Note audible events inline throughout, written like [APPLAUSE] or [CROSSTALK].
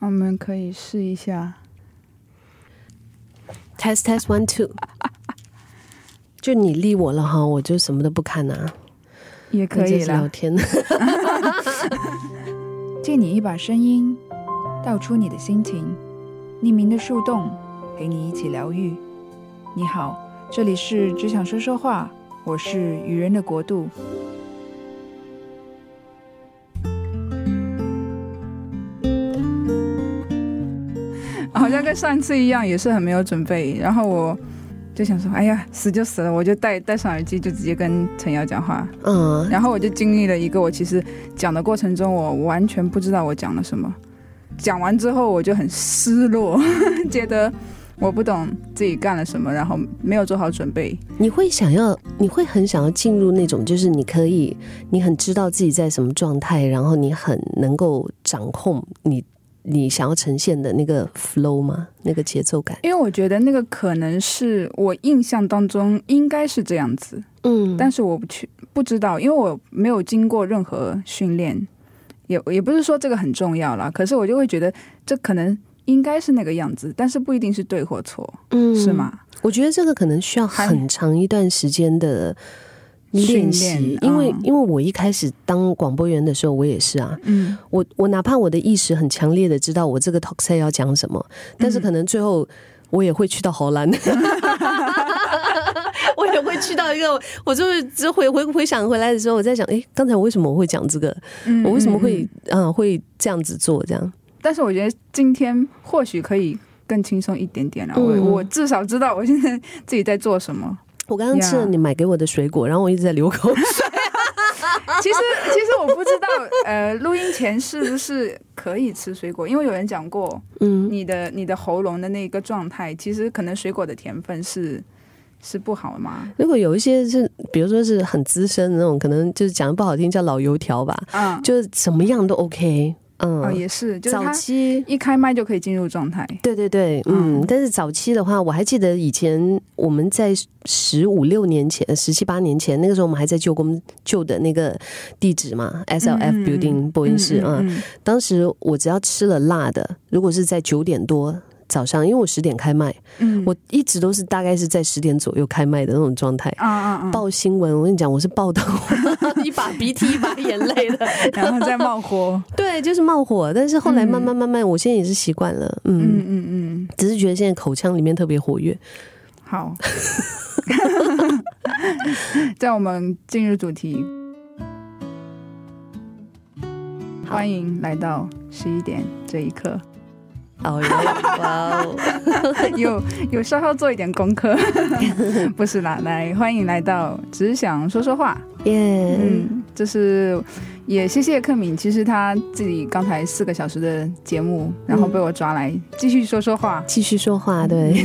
我们可以试一下。Test test one two，[LAUGHS] 就你立我了哈，我就什么都不看啊，也可以聊。天。[LAUGHS] 借你一把声音，道出你的心情，匿名的树洞，陪你一起疗愈。你好，这里是只想说说话，我是愚人的国度。像跟上次一样，也是很没有准备。然后我就想说，哎呀，死就死了，我就戴戴上耳机，就直接跟陈瑶讲话。嗯，然后我就经历了一个我其实讲的过程中，我完全不知道我讲了什么。讲完之后，我就很失落，[LAUGHS] 觉得我不懂自己干了什么，然后没有做好准备。你会想要，你会很想要进入那种，就是你可以，你很知道自己在什么状态，然后你很能够掌控你你想要呈现的那个 flow 吗？那个节奏感？因为我觉得那个可能是我印象当中应该是这样子，嗯，但是我不去不知道，因为我没有经过任何训练，也也不是说这个很重要啦。可是我就会觉得这可能应该是那个样子，但是不一定是对或错，嗯是？吗？我觉得这个可能需要很长一段时间的练习，因为、嗯因为我一开始当广播员的时候，我也是啊，嗯，我我哪怕我的意识很强烈的知道我这个 talk set 要讲什么，但是可能最后我也会去到荷兰。[LAUGHS] [LAUGHS] 我也会去到一个，我就是只回回回想回来的时候，我在想，诶，刚才我为什么我会讲这个？嗯我为什么嗯会嗯嗯、会这样子做？这样，但是我觉得今天或许可以更轻松一点点了。嗯我我至少知道我现在自己在做什么。我刚刚吃了你买给我的水果，然后我一直在流口水。[LAUGHS] 其实其实我不知道，呃，录音前是不是可以吃水果？因为有人讲过，嗯，你的你的喉咙的那个状态，其实可能水果的甜分是是不好的嘛。如果有一些是，比如说是很资深的那种，可能就是讲的不好听叫老油条吧，嗯，就是什么样都 OK。嗯，哦也是，就是早期一开麦就可以进入状态。对对对，嗯，嗯但是早期的话，我还记得以前我们在十五六年前、十七八年前，那个时候我们还在旧公旧的那个地址嘛，SLF Building 播音室啊、嗯当时我只要吃了辣的，如果是在九点多早上，因为我十点开麦，嗯我一直都是大概是在十点左右开麦的那种状态。啊啊啊，报新闻，我跟你讲，我是报到 [LAUGHS] 一把鼻涕一把眼泪的，[LAUGHS] 然后再冒火。对，就是冒火。但是后来慢慢慢慢，我现在也是习惯了，嗯，嗯嗯嗯，只是觉得现在口腔里面特别活跃。好。[LAUGHS] 在我们进入主题，欢迎来到十一点这一刻。哦哟，[LAUGHS] 哇哦，有有稍稍做一点功课，[LAUGHS] 不是啦，来欢迎来到只想说说话。耶，嗯，就是也谢谢克敏，其实他自己刚才四个小时的节目，然后被我抓来继续说说话。继续说话，对，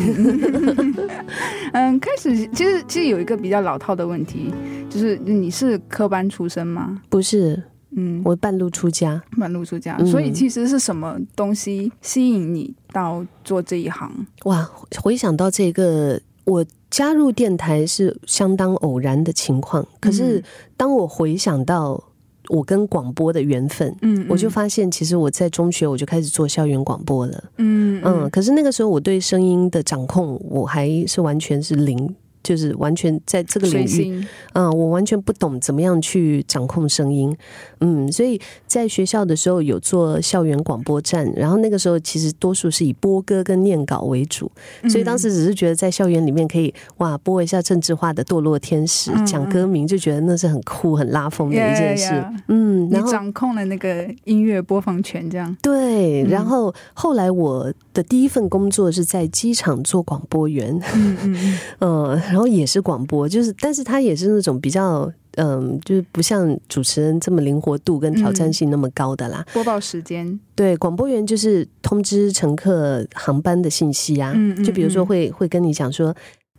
[LAUGHS] 嗯，开始其实其实有一个比较老套的问题，就是你是科班出身吗？不是嗯，我半路出家，半路出家，嗯。所以其实是什么东西吸引你到做这一行？哇，回想到这个，我加入电台是相当偶然的情况，可是嗯。当我回想到我跟广播的缘分。嗯，我就发现，其实我在中学我就开始做校园广播了，嗯。嗯，可是那个时候我对声音的掌控，我还是完全是零，就是完全在这个领域，嗯，我完全不懂怎么样去掌控声音，嗯，所以在学校的时候有做校园广播站，然后那个时候其实多数是以播歌跟念稿为主，所以当时只是觉得在校园里面可以哇播一下政治化的《堕落天使》嗯讲歌名，就觉得那是很酷很拉风的一件事。Yeah, yeah, yeah 嗯，你然后掌控了那个音乐播放权，这样。对，嗯。然后后来我的第一份工作是在机场做广播员，嗯嗯嗯。嗯，[LAUGHS] 然后也是广播，就是，但是它也是那种比较，嗯，就是不像主持人这么灵活度跟挑战性那么高的啦。播报时间，对，广播员就是通知乘客航班的信息啊，嗯嗯就比如说嗯会会跟你讲说，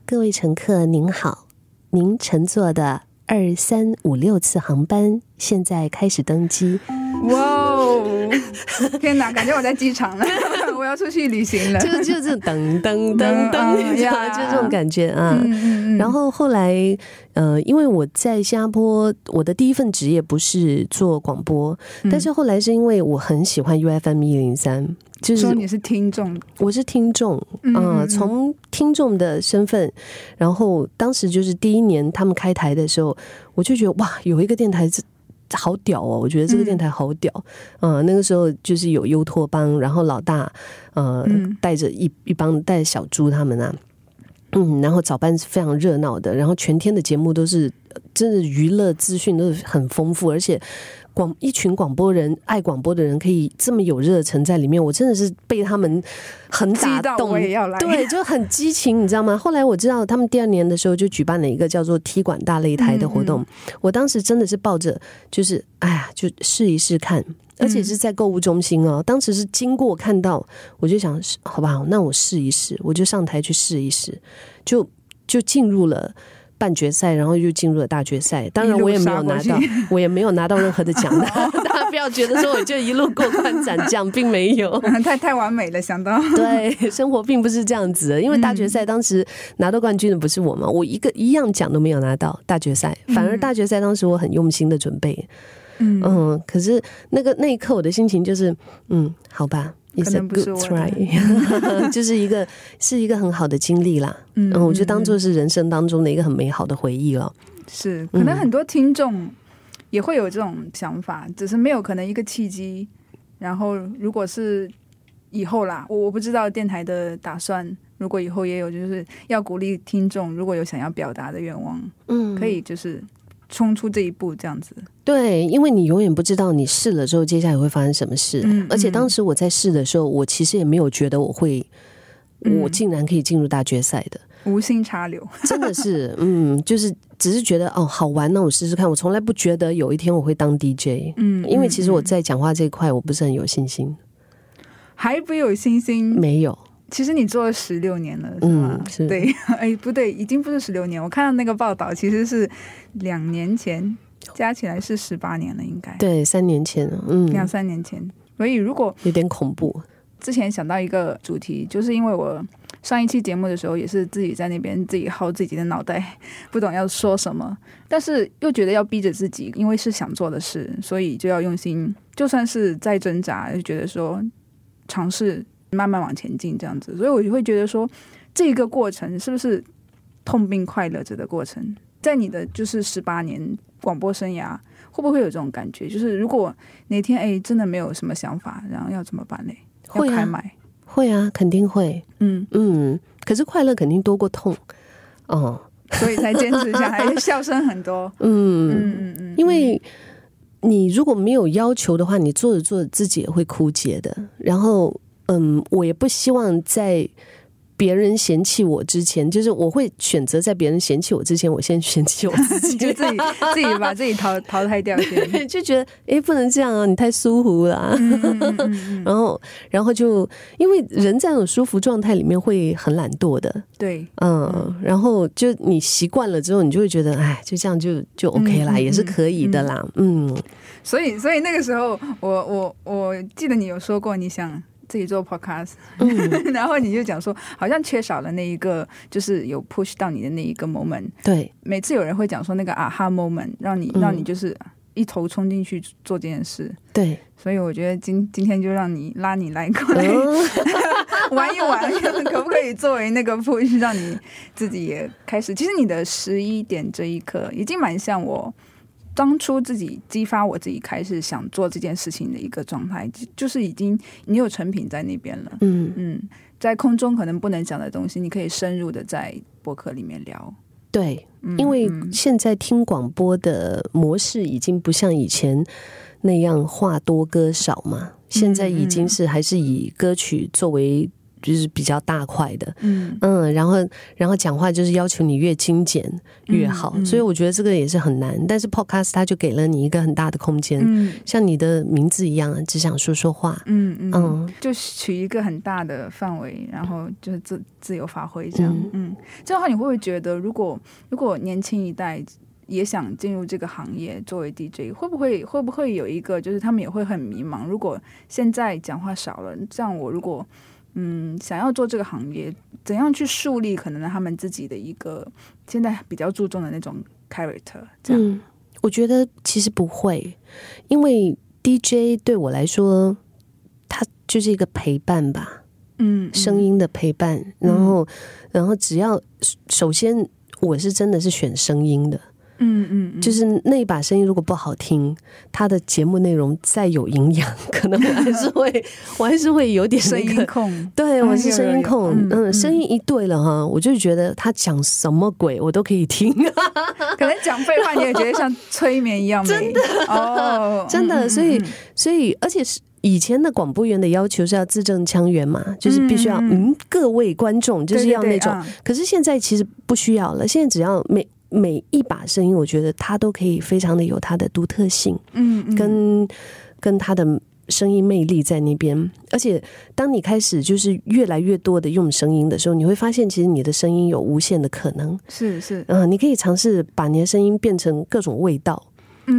各位乘客您好，您乘坐的二三五六次航班现在开始登机。哇哦！天哪，感觉我在机场了，我 [LAUGHS] [LAUGHS] 要出去旅行了。就是就是噔噔噔嗯噔，嗯你知道吗呀。就这种感觉啊。嗯嗯嗯，然后后来，呃，因为我在新加坡，我的第一份职业不是做广播，嗯。但是后来是因为我很喜欢 U F M 一零三，就是说你是听众，我是听众，嗯呃，从听众的身份，然后当时就是第一年他们开台的时候，我就觉得哇，有一个电台是好屌哦，我觉得这个电台好屌，嗯、那个时候就是有优托邦，然后老大，呃，嗯。带着一一帮带着小猪他们啊。嗯，然后早班是非常热闹的，然后全天的节目都是呃真的娱乐资讯都是很丰富，而且广一群广播人爱广播的人可以这么有热忱在里面，我真的是被他们很打动，我也要来。对，[LAUGHS] 就很激情，你知道吗？后来我知道他们第二年的时候就举办了一个叫做踢馆大擂台的活动，我当时真的是抱着就是哎呀，就试一试看。而且是在购物中心哦，当时是经过看到，我就想，好吧，那我试一试，我就上台去试一试，就就进入了半决赛，然后又进入了大决赛。当然，我也没有拿到 [LAUGHS] 我也没有拿到任何的奖的。[LAUGHS] 大家不要觉得说我就一路过关斩将，并没有。[LAUGHS] 太太完美了，想到对，生活并不是这样子的，因为大决赛当时拿到冠军的不是我嘛，我一个一样奖都没有拿到大决赛，反而大决赛当时我很用心的准备，嗯嗯，可是那个那一刻我的心情就是，嗯，好吧。可 It's a 能不是 good 我 try，[LAUGHS] [LAUGHS] 就是一个是一个很好的经历啦。嗯嗯，我就当做是人生当中的一个很美好的回忆了。是，可能很多听众也会有这种想法，只是没有可能一个契机。然后，如果是以后啦，我我不知道电台的打算。如果以后也有，就是要鼓励听众，如果有想要表达的愿望，嗯，可以就是冲出这一步，这样子。对，因为你永远不知道你试了之后接下来会发生什么事。嗯而且嗯当时我在试的时候，我其实也没有觉得我会，嗯我竟然可以进入大决赛的，无心插柳，真的是，[LAUGHS] 嗯，就是只是觉得哦好玩，那我试试看。我从来不觉得有一天我会当 DJ，嗯，因为其实我嗯在讲话这一块我不是很有信心，还不有信心。没有。其实你做了十六年了，是吗？嗯是对，[LAUGHS] 哎，不对，已经不是十六年。我看到那个报道，其实是两年前，加起来是十八年了，应该对，三年前，嗯，两三年前。所以如果有点恐怖。之前想到一个主题，就是因为我上一期节目的时候，也是自己在那边自己耗自己的脑袋，不懂要说什么，但是又觉得要逼着自己，因为是想做的事，所以就要用心，就算是再挣扎，就觉得说尝试慢慢往前进这样子，所以我就会觉得说，这个过程是不是痛并快乐着的过程？在你的就是十八年广播生涯，会不会有这种感觉？就是如果哪天哎真的没有什么想法，然后要怎么办呢？要会啊，开麦，会啊，肯定会。嗯，嗯，可是快乐肯定多过痛。哦，所以才坚持下来，笑声很多。[LAUGHS] 嗯，嗯嗯嗯，因为你如果没有要求的话，你做着做着自己也会枯竭的。然后，嗯，我也不希望在别人嫌弃我之前，就是我会选择在别人嫌弃我之前，我先嫌弃我自己，[LAUGHS] 就自己自己把 [LAUGHS] 自己淘淘汰掉先。就觉得诶，不能这样啊，你太舒服了、啊。嗯嗯嗯嗯 [LAUGHS] 然后，然后就因为人在那种舒服状态里面会很懒惰的，对，嗯，然后就你习惯了之后，你就会觉得，哎，就这样就就 OK 啦，也是可以的啦，嗯。所以所以那个时候，我我我记得你有说过你想。自己做 podcast，、嗯，[LAUGHS] 然后你就讲说，好像缺少了那一个，就是有 push 到你的那一个 moment。对，每次有人会讲说那个啊哈 moment，让你、嗯让你就是一头冲进去做这件事。对，所以我觉得今今天就让你拉你来过来、嗯，[LAUGHS] 玩一玩，可不可以作为那个 push，让你自己也开始？其实你的十一点这一刻，已经蛮像我当初自己激发我自己开始想做这件事情的一个状态，就就是已经你有成品在那边了。嗯，嗯，在空中可能不能讲的东西，你可以深入的在博客里面聊。对，嗯因为嗯现在听广播的模式已经不像以前那样话多歌少嘛，现在已经是还是以歌曲作为就是比较大块的，嗯嗯，然后然后讲话就是要求你越精简越好，嗯嗯所以我觉得这个也是很难。但是 Podcast 它就给了你一个很大的空间，嗯像你的名字一样，只想说说话。嗯嗯嗯就取一个很大的范围，然后就是自自由发挥这样。嗯嗯，这样的话你会不会觉得，如果如果年轻一代也想进入这个行业作为 DJ，会不会会不会有一个就是他们也会很迷茫？如果现在讲话少了，这样我如果嗯想要做这个行业，怎样去树立可能他们自己的一个现在比较注重的那种 character？这样，嗯，我觉得其实不会，因为 DJ 对我来说，他就是一个陪伴吧，嗯，声音的陪伴。然后，然后只要首先我是真的是选声音的。嗯嗯，就是那一把声音如果不好听，他的节目内容再有营养，[LAUGHS] 可能我还是会，[LAUGHS] 我还是会有点声音控。对，我是声音控。嗯，声音一对了哈，我就觉得他讲什么鬼我都可以听。[LAUGHS] 可能讲废话你也觉得像催眠一样，真的哦，真的。所以，所以，而且是以前的广播员的要求是要字正腔圆嘛，就是必须要嗯，各位观众就是要那种。可是现在其实不需要了，现在只要每。每一把声音，我觉得它都可以非常的有它的独特性，嗯，跟跟它的声音魅力在那边。而且，当你开始就是越来越多的用声音的时候，你会发现，其实你的声音有无限的可能。是是，嗯，你可以尝试把你的声音变成各种味道，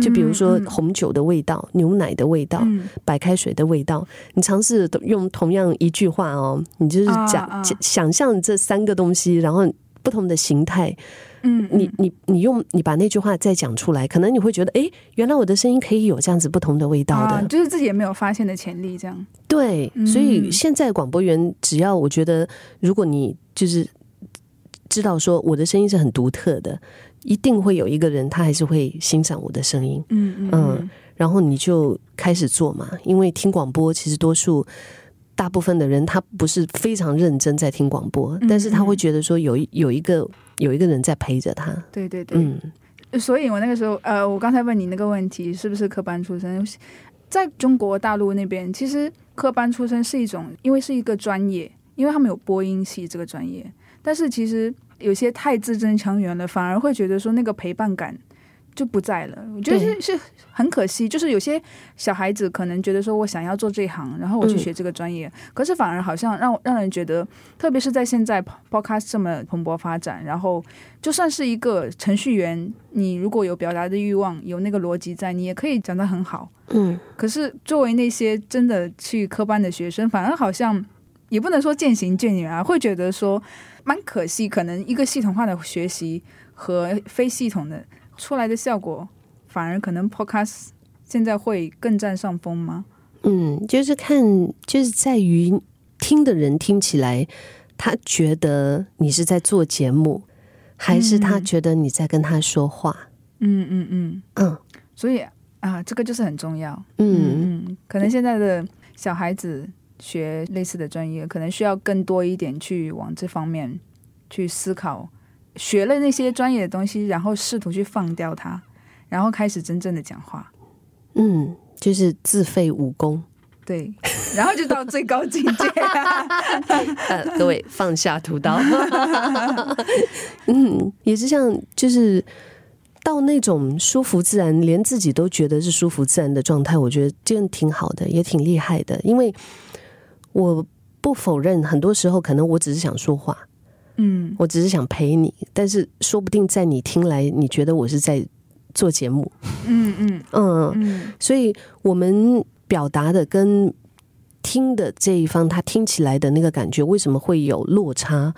就比如说红酒的味道、牛奶的味道、白开水的味道。你尝试用同样一句话哦，你就是讲想象这三个东西，然后不同的形态。嗯，你你你用你把那句话再讲出来，可能你会觉得，哎，原来我的声音可以有这样子不同的味道的，就是自己也没有发现的潜力，这样。对，所以现在广播员只要我觉得，如果你就是知道说我的声音是很独特的，一定会有一个人他还是会欣赏我的声音。嗯嗯，然后你就开始做嘛，因为听广播其实多数。大部分的人他不是非常认真在听广播，但是他会觉得说有一有一个有一个人在陪着他。对对对，嗯，所以我那个时候，呃，我刚才问你那个问题，是不是科班出身？在中国大陆那边，其实科班出身是一种，因为是一个专业，因为他们有播音系这个专业，但是其实有些太字正腔圆了，反而会觉得说那个陪伴感。就不在了，我觉得是是很可惜。就是有些小孩子可能觉得说，我想要做这一行，然后我去学这个专业，可是反而好像让让人觉得，特别是在现在 Podcast 这么蓬勃发展，然后就算是一个程序员，你如果有表达的欲望，有那个逻辑在，你也可以讲得很好。嗯，可是作为那些真的去科班的学生，反而好像也不能说渐行渐远啊，会觉得说蛮可惜。可能一个系统化的学习和非系统的。出来的效果反而可能 Podcast 现在会更占上风吗？嗯，就是看，就是在于听的人听起来，他觉得你是在做节目，还是他觉得你在跟他说话？嗯嗯嗯嗯，所以啊，这个就是很重要。嗯嗯，可能现在的小孩子学类似的专业，可能需要更多一点去往这方面去思考。学了那些专业的东西，然后试图去放掉它，然后开始真正的讲话。嗯，就是自废武功。对，然后就到最高境界。[LAUGHS] 呃，各位放下屠刀。嗯，也是像就是到那种舒服自然，连自己都觉得是舒服自然的状态，我觉得这样挺好的，也挺厉害的。因为我不否认，很多时候可能我只是想说话。嗯，我只是想陪你，但是说不定在你听来，你觉得我是在做节目。嗯嗯嗯，所以我们表达的跟听的这一方，他听起来的那个感觉，为什么会有落差？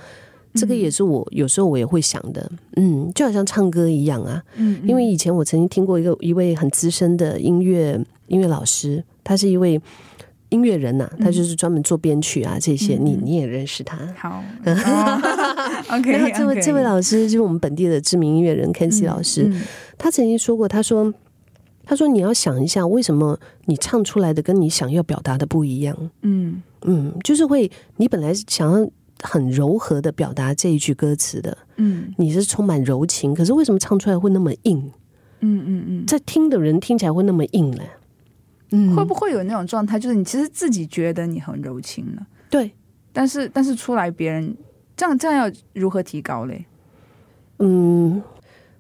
这个也是我有时候我也会想的。嗯，就好像唱歌一样啊。嗯，因为以前我曾经听过一个一位很资深的音乐音乐老师，他是一位。音乐人呐，他就是专门做编曲啊，这些你你也认识他。好，[LAUGHS] OK。然后这位这位老师就是我们本地的知名音乐人 k e n c y 老师，他曾经说过，他说他说你要想一下，为什么你唱出来的跟你想要表达的不一样？嗯嗯，就是会你本来想要很柔和的表达这一句歌词的，嗯，你是充满柔情，可是为什么唱出来会那么硬？嗯嗯嗯，在听的人听起来会那么硬呢？会不会有那种状态，就是你其实自己觉得你很柔情呢？对，但是但是出来别人这样这样要如何提高嘞？嗯，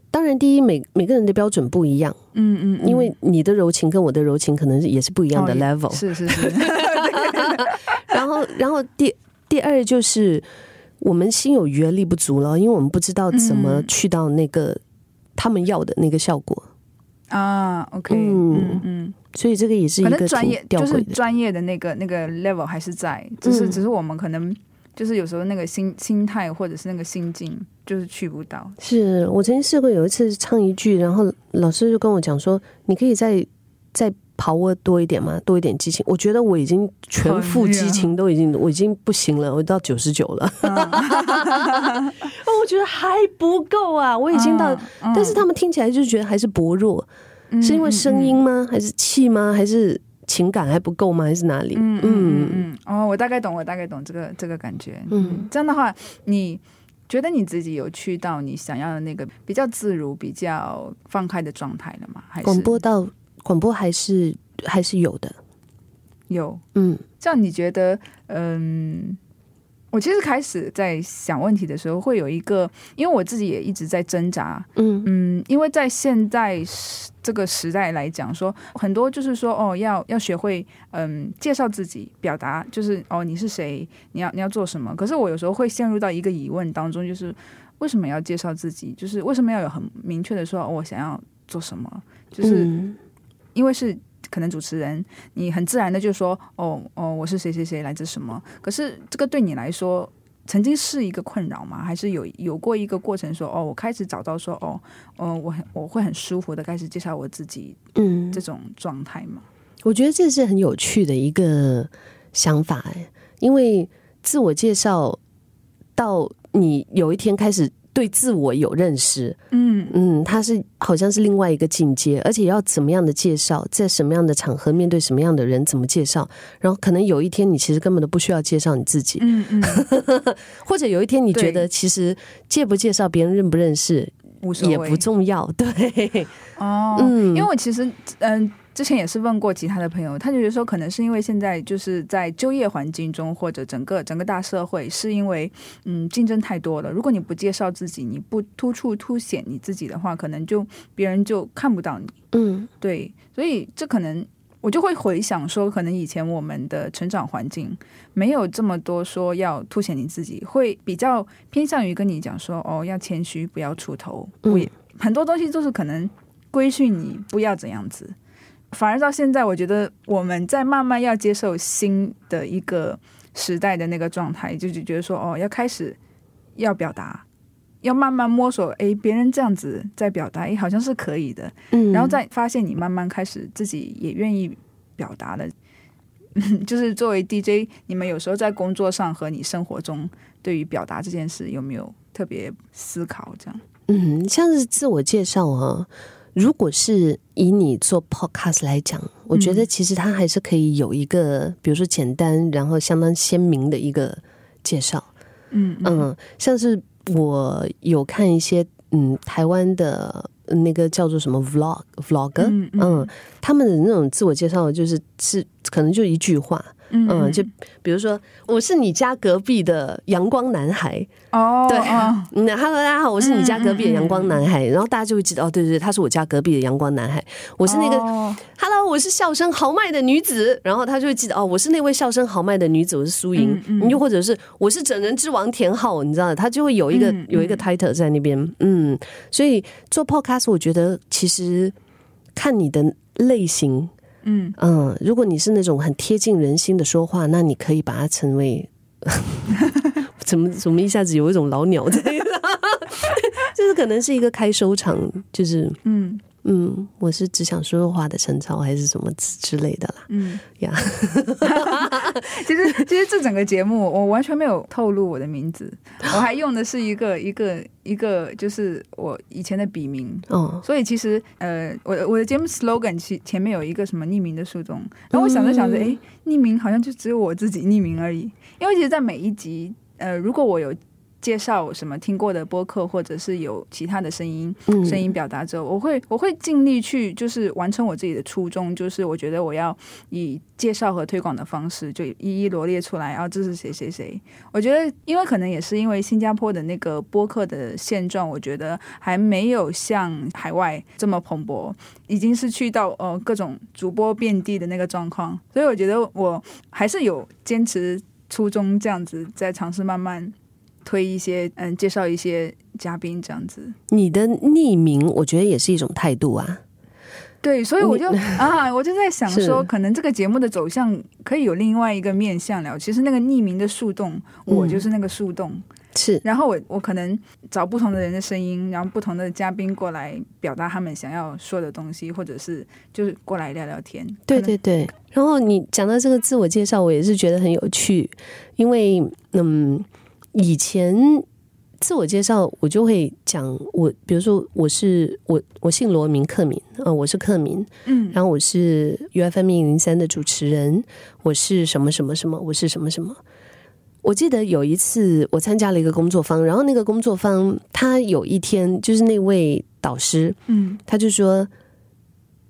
当然，第一每每个人的标准不一样，嗯嗯，因为你的柔情跟我的柔情可能也是不一样的 level，是是是。[LAUGHS] 然后然后第第二就是我们心有余而力不足了，因为我们不知道怎么去到那个他们要的那个效果。啊，OK，嗯嗯，所以这个也是一个专业，就是专业的那个那个 level 还是在，只是只是我们可能就是有时候那个心心态或者是那个心境就是去不到。是我曾经试过有一次唱一句，然后老师就跟我讲说，你可以再再 power 多一点嘛，多一点激情。我觉得我已经全副激情都已经，我已经不行了，我到九十九了。[LAUGHS] 我觉得还不够啊，我已经到，但是他们听起来就觉得还是薄弱，是因为声音吗？还是气吗？还是情感还不够吗？还是哪里？嗯嗯嗯。哦，我大概懂，我大概懂这个这个感觉。嗯，这样的话，你觉得你自己有去到你想要的那个比较自如、比较放开的状态了吗？还是广播到？广播还是还是有的，有嗯，这样你觉得嗯，我其实开始在想问题的时候，会有一个，因为我自己也一直在挣扎，嗯嗯，因为在现在这个时代来讲，说很多就是说哦，要要学会嗯介绍自己，表达就是哦你是谁，你要你要做什么。可是我有时候会陷入到一个疑问当中，就是为什么要介绍自己？就是为什么要有很明确的说我想要做什么？就是。因为是可能主持人，你很自然的就说哦哦，我是谁谁谁，来自什么？可是这个对你来说，曾经是一个困扰吗？还是有有过一个过程，说哦，我开始找到说哦，嗯，我很我会很舒服的开始介绍我自己，嗯，这种状态吗？我觉得这是很有趣的一个想法，因为自我介绍到你有一天开始。对自我有认识，嗯。嗯，他是好像是另外一个境界，而且要怎么样的介绍，在什么样的场合，面对什么样的人，怎么介绍，然后可能有一天你其实根本都不需要介绍你自己，嗯嗯，[LAUGHS] 或者有一天你觉得其实介不介绍别人认不认识也不重要，对，哦，[LAUGHS] 嗯，因为我其实嗯。之前也是问过其他的朋友，他就觉得说，可能是因为现在就是在就业环境中，或者整个整个大社会，是因为嗯竞争太多了。如果你不介绍自己，你不突出凸显你自己的话，可能就别人就看不到你。嗯，对，所以这可能我就会回想说，可能以前我们的成长环境没有这么多说要凸显你自己，会比较偏向于跟你讲说，哦，要谦虚，不要出头，不很多东西就是可能规训你不要怎样子。反而到现在，我觉得我们在慢慢要接受新的一个时代的那个状态，就是觉得说，哦，要开始要表达，要慢慢摸索，哎，别人这样子在表达，哎，好像是可以的，嗯，然后再发现你慢慢开始自己也愿意表达了。[LAUGHS] 就是作为 DJ，你们有时候在工作上和你生活中对于表达这件事有没有特别思考？这样，嗯，像是自我介绍啊。如果是以你做 podcast 来讲，我觉得其实它还是可以有一个，比如说简单然后相当鲜明的一个介绍。嗯嗯，像是我有看一些嗯台湾的那个叫做什么 vlog vlog，嗯，他们的那种自我介绍就是是可能就一句话。嗯，就比如说，我是你家隔壁的阳光男孩。哦，对，[LAUGHS] 那 Hello，大家好，我是你家隔壁的阳光男孩，然后大家就会记得哦，对对对，他是我家隔壁的阳光男孩，我是那个 Hello，我是笑声豪迈的女子，然后他就会记得哦，我是那位笑声豪迈的女子，我是苏莹，又或者是我是整人之王田浩，你知道，他就会有一个有一个 title 在那边，嗯，所以做 podcast，我觉得其实看你的类型。嗯嗯，如果你是那种很贴近人心的说话，那你可以把它成为，[LAUGHS] 怎么怎么一下子有一种老鸟的，[LAUGHS] 就是可能是一个开收场，就是嗯。嗯，我是只想说说话的陈超，还是什么之之类的啦？嗯呀，[LAUGHS] 其实其实这整个节目我完全没有透露我的名字，[GASPS] 我还用的是一个一个一个就是我以前的笔名哦。所以其实呃，我我的节目 slogan 其前面有一个什么匿名的树洞，然后我想着想着，哎，匿名好像就只有我自己匿名而已，因为其实，在每一集呃，如果我有。介绍什么听过的播客，或者是有其他的声音声音表达之后，我会我会尽力去就是完成我自己的初衷，就是我觉得我要以介绍和推广的方式，就一一罗列出来，然后这是谁谁谁。我觉得，因为可能也是因为新加坡的那个播客的现状，我觉得还没有像海外这么蓬勃，已经是去到呃各种主播遍地的那个状况，所以我觉得我还是有坚持初衷，这样子在尝试慢慢。推一些嗯，介绍一些嘉宾这样子。你的匿名，我觉得也是一种态度啊。对，所以我就 [LAUGHS] 啊，我就在想说，可能这个节目的走向可以有另外一个面向了。其实那个匿名的树洞，我就是那个树洞。是，然后我我可能找不同的人的声音，然后不同的嘉宾过来表达他们想要说的东西，或者是就是过来聊聊天。对对对。然后你讲到这个自我介绍，我也是觉得很有趣，因为嗯，以前自我介绍我就会讲我，比如说我是我我姓罗名克敏，呃，我是克敏，嗯然后我是 U F M 一零三的主持人，我是什么什么什么，我是什么什么。我记得有一次我参加了一个工作坊，然后那个工作坊他有一天就是那位导师，嗯他就说：“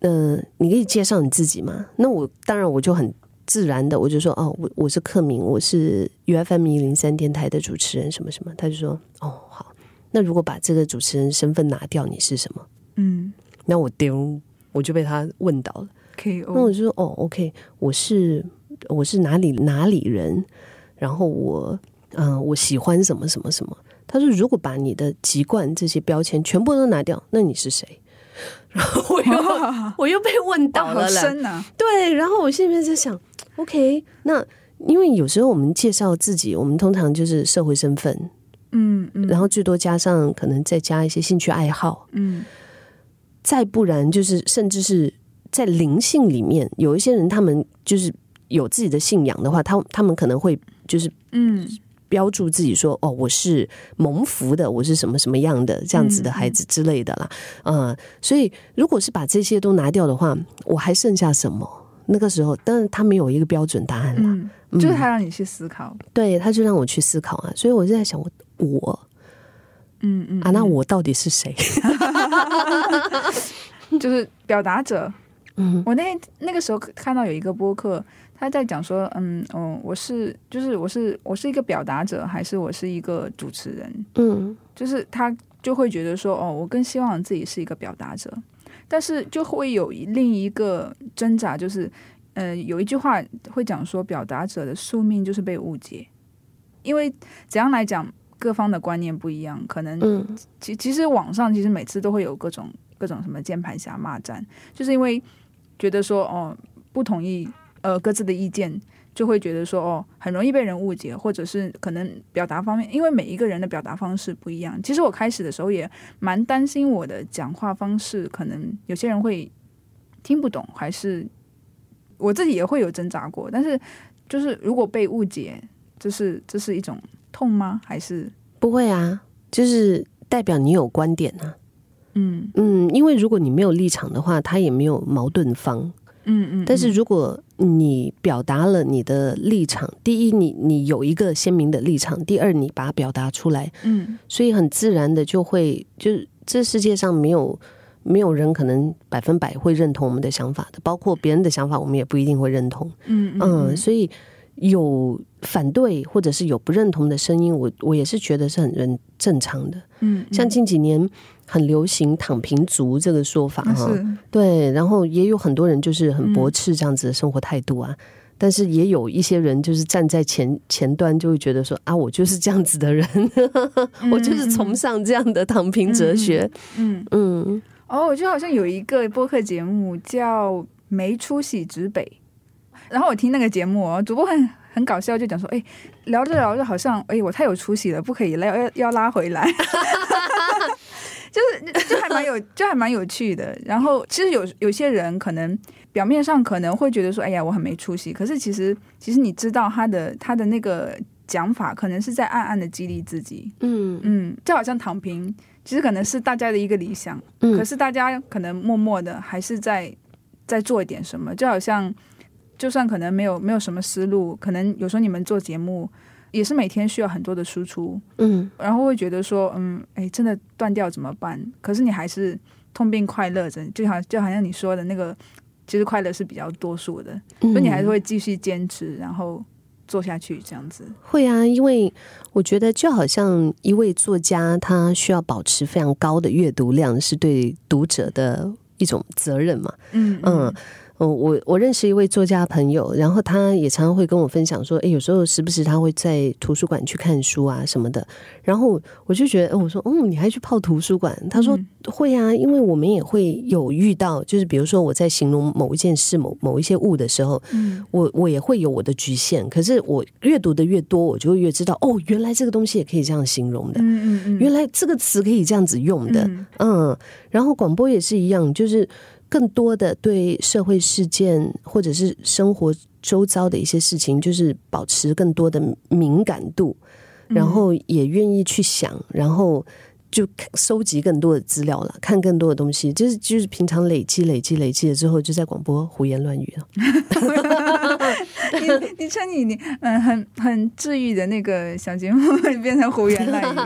呃，你可以介绍你自己吗？”那我当然我就很自然的我就说：“哦，我我是克明，我是 U F M 一零三电台的主持人，什么什么。”他就说：“哦，好，那如果把这个主持人身份拿掉，你是什么嗯？”那我丢，我就被他问到了。，K 那我就说：“哦，OK，我是我是哪里哪里人，然后我嗯、呃我喜欢什么什么什么。”他说：“如果把你的籍贯这些标签全部都拿掉，那你是谁？”然后我又 [LAUGHS] 我又被问倒好了对，然后我心里面在想，OK，那因为有时候我们介绍自己，我们通常就是社会身份，嗯嗯，然后最多加上可能再加一些兴趣爱好，嗯。再不然就是甚至是在灵性里面，有一些人他们就是有自己的信仰的话，他他们可能会就是嗯。标注自己说哦，我是蒙福的，我是什么什么样的这样子的孩子之类的啦，嗯、所以如果是把这些都拿掉的话，我还剩下什么？那个时候，但是他没有一个标准答案啦，嗯，就是他让你去思考，对，他就让我去思考啊，所以我就在想，我我嗯嗯。啊，那我到底是谁？[LAUGHS] 就是表达者。嗯。我那那个时候看到有一个播客，他在讲说，嗯哦，我是就是我是我是一个表达者，还是我是一个主持人？嗯。就是他就会觉得说，哦，我更希望自己是一个表达者，但是就会有另一个挣扎，就是，呃，有一句话会讲说，表达者的宿命就是被误解，因为怎样来讲，各方的观念不一样，可能嗯。其其实网上其实每次都会有各种各种什么键盘侠骂战，就是因为觉得说哦不同意呃各自的意见，就会觉得说哦很容易被人误解，或者是可能表达方面，因为每一个人的表达方式不一样。其实我开始的时候也蛮担心我的讲话方式，可能有些人会听不懂，还是我自己也会有挣扎过。但是就是如果被误解，这是这是一种痛吗？还是不会啊，就是代表你有观点啊。嗯嗯，因为如果你没有立场的话，他也没有矛盾方。嗯嗯，但是如果你表达了你的立场，第一，你你有一个鲜明的立场；第二，你把它表达出来，嗯。所以很自然的就会，就是这世界上没有没有人可能百分百会认同我们的想法的，包括别人的想法，我们也不一定会认同。嗯嗯，所以有反对或者是有不认同的声音，我我也是觉得是很人正常的。嗯，像近几年很流行“躺平族”这个说法哈，对，然后也有很多人就是很驳斥这样子的生活态度啊。但是也有一些人就是站在前前端，就会觉得说啊，我就是这样子的人，[LAUGHS] 我就是崇尚这样的躺平哲学。嗯嗯哦，我觉得好像有一个播客节目叫《没出息指北》，然后我听那个节目哦，主播很很搞笑，就讲说，哎，聊着聊着好像，哎，我太有出息了，不可以要要要拉回来，[LAUGHS] [LAUGHS] 就是就还蛮有就还蛮有趣的。然后其实有有些人可能表面上可能会觉得说，哎呀，我很没出息，可是其实其实你知道他的他的那个讲法，可能是在暗暗的激励自己。嗯嗯，就好像躺平，其实可能是大家的一个理想。嗯可是大家可能默默的还是在在做一点什么，就好像就算可能没有没有什么思路，可能有时候你们做节目也是每天需要很多的输出，嗯然后会觉得说，嗯，哎，真的断掉怎么办？可是你还是痛并快乐着，就好就好像你说的那个，其实快乐是比较多数的，嗯，所以你还是会继续坚持，然后做下去这样子。会啊，因为我觉得就好像一位作家，他需要保持非常高的阅读量，是对读者的一种责任嘛。嗯嗯，嗯，我我认识一位作家朋友，然后他也常常会跟我分享说，哎，有时候时不时他会在图书馆去看书啊什么的。然后我就觉得，我说，嗯，你还去泡图书馆？他说会啊，因为我们也会有遇到，就是比如说我在形容某一件事、某某一些物的时候，嗯，我我也会有我的局限。可是我阅读的越多，我就会越知道，哦，原来这个东西也可以这样形容的，嗯嗯嗯，原来这个词可以这样子用的，嗯。然后广播也是一样，就是。更多的对社会事件或者是生活周遭的一些事情，就是保持更多的敏感度，然后也愿意去想，然后。就收集更多的资料了，看更多的东西，就是就是平常累积、累积、累积了之后，就在广播胡言乱语了。[LAUGHS] 你 [LAUGHS] 你趁你你嗯很很治愈的那个小节目 [LAUGHS] 变成胡言乱语，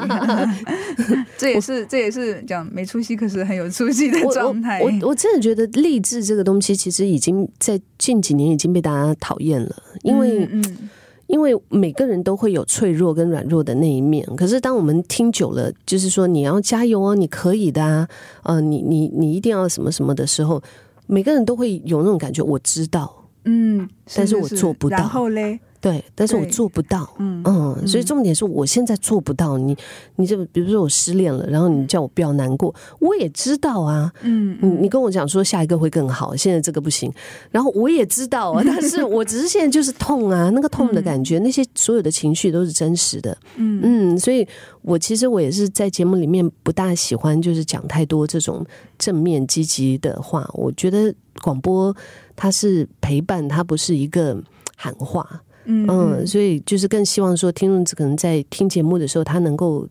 这也是这也是讲没出息，可是很有出息的状态。我我真的觉得励志这个东西，其实已经在近几年已经被大家讨厌了，因为嗯。因为每个人都会有脆弱跟软弱的那一面，可是当我们听久了，就是说你要加油哦，你可以的啊，呃，你你你一定要什么什么的时候，每个人都会有那种感觉，我知道，嗯，但是我做不到，然后嘞。对，但是我做不到，嗯嗯，所以重点是我现在做不到。你，你这比如说我失恋了，然后你叫我不要难过，我也知道啊，嗯，你你跟我讲说下一个会更好，现在这个不行，然后我也知道啊，[LAUGHS] 但是我只是现在就是痛啊，[LAUGHS] 那个痛的感觉，那些所有的情绪都是真实的，嗯嗯，所以我其实我也是在节目里面不大喜欢就是讲太多这种正面积极的话，我觉得广播它是陪伴，它不是一个喊话。嗯，所以就是更希望说，听众可能在听节目的时候，他能够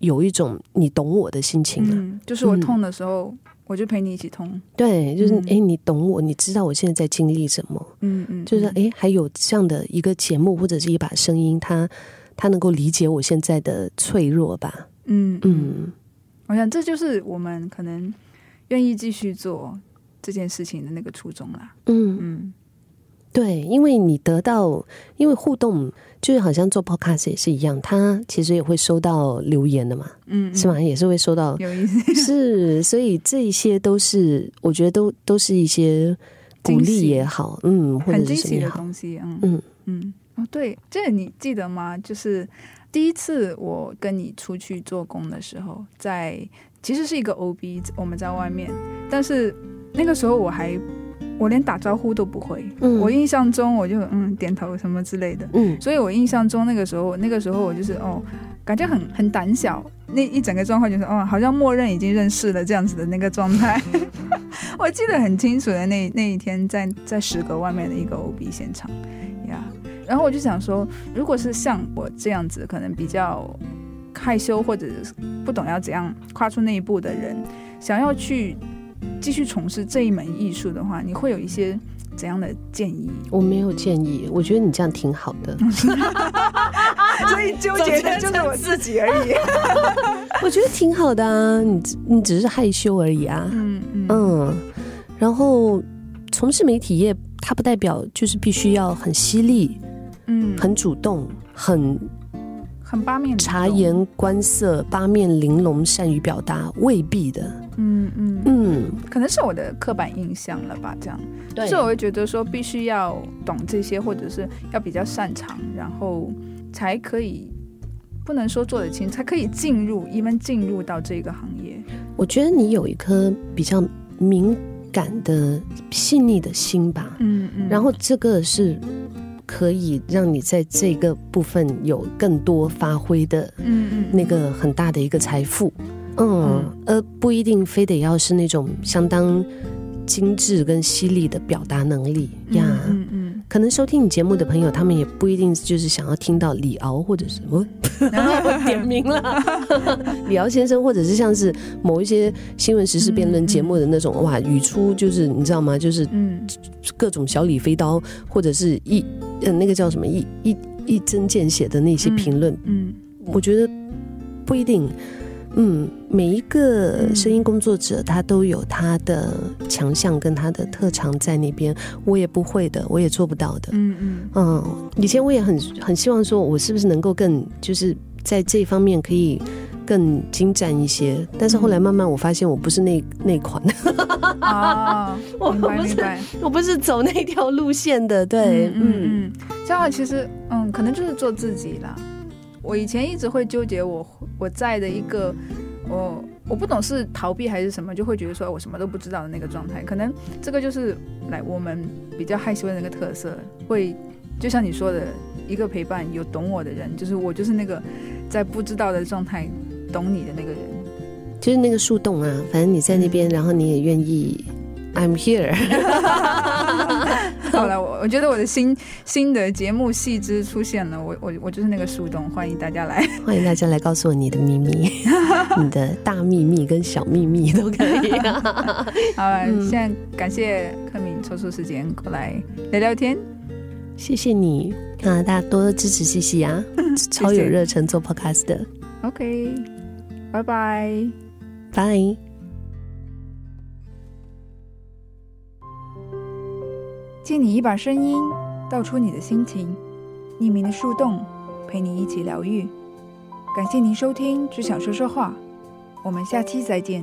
有一种你懂我的心情嗯，就是我痛的时候，我就陪你一起痛。对，就是哎，你懂我，你知道我现在在经历什么。嗯嗯，就是哎，还有这样的一个节目或者是一把声音，他他能够理解我现在的脆弱吧。嗯嗯，我想这就是我们可能愿意继续做这件事情的那个初衷啦。嗯嗯。对，因为你得到，因为互动，就是好像做 podcast 也是一样，他其实也会收到留言的嘛，嗯，是吗？也是会收到，有意思，[LAUGHS] 是，所以这些都是，我觉得都都是一些鼓励也好，嗯，或者是什么的东西，嗯嗯嗯，哦，对，这你记得吗？就是第一次我跟你出去做工的时候，在其实是一个 OB，我们在外面，但是那个时候我还。我连打招呼都不会，我印象中我就嗯点头什么之类的，嗯，所以我印象中那个时候那个时候我就是哦，感觉很很胆小，那一整个状况就是哦，好像默认已经认识了这样子的那个状态。[LAUGHS] 我记得很清楚的那那一天在在十格外面的一个 OB 现场。呀，然后我就想说，如果是像我这样子可能比较害羞或者不懂要怎样跨出那一步的人，想要去。继续从事这一门艺术的话，你会有一些怎样的建议？我没有建议，我觉得你这样挺好的。[LAUGHS] 所以纠结的就是我自己而已。[LAUGHS] 我觉得挺好的啊，你你只是害羞而已啊。嗯嗯。然后从事媒体业，它不代表就是必须要很犀利，嗯，很主动，很很八面察言观色，八面玲珑，善于表达，未必的。嗯嗯嗯，可能是我的刻板印象了吧？这样，所以我会觉得说，必须要懂这些，或者是要比较擅长，然后才可以，不能说做得清，才可以进入，一门进入到这个行业。我觉得你有一颗比较敏感的、细腻的心吧。嗯嗯，然后这个是可以让你在这个部分有更多发挥的。嗯嗯，那个很大的一个财富。嗯，而不一定非得要是那种相当精致跟犀利的表达能力呀。嗯嗯，可能收听你节目的朋友，他们也不一定就是想要听到李敖或者什么 [LAUGHS] 点名了，[LAUGHS] 李敖先生，或者是像是某一些新闻时事辩论节目的那种哇，语出就是你知道吗？就是嗯，各种小李飞刀，或者是一呃那个叫什么一一一针见血的那些评论。嗯，我觉得不一定。嗯，每一个声音工作者他都有他的强项跟他的特长在那边，我也不会的，我也做不到的。嗯嗯嗯，以前我也很很希望说，我是不是能够更就是在这方面可以更精湛一些。但是后来慢慢我发现我不是那那款，啊，[LAUGHS] 我不是。我不是走那条路线的。对，嗯嗯嗯，这样其实嗯，可能就是做自己啦。我以前一直会纠结我我在的一个我我不懂是逃避还是什么，就会觉得说我什么都不知道的那个状态。可能这个就是来我们比较害羞的那个特色，会就像你说的，一个陪伴有懂我的人，就是我就是那个在不知道的状态懂你的那个人。就是那个树洞啊，反正你在那边，然后你也愿意，I'm here。[LAUGHS] 好了，我我觉得我的新新的节目细枝出现了，我我我就是那个树洞，欢迎大家来。欢迎大家来告诉我你的秘密，[LAUGHS] 你的大秘密跟小秘密都可以。[LAUGHS] 好了，嗯现在感谢柯敏抽出时间过来聊聊天。谢谢你啊，大家多多支持西西啊，超有热忱做 podcast 的，OK，拜拜。拜。借你一把声音，道出你的心情。匿名的树洞，陪你一起疗愈。感谢您收听《只想说说话》，我们下期再见。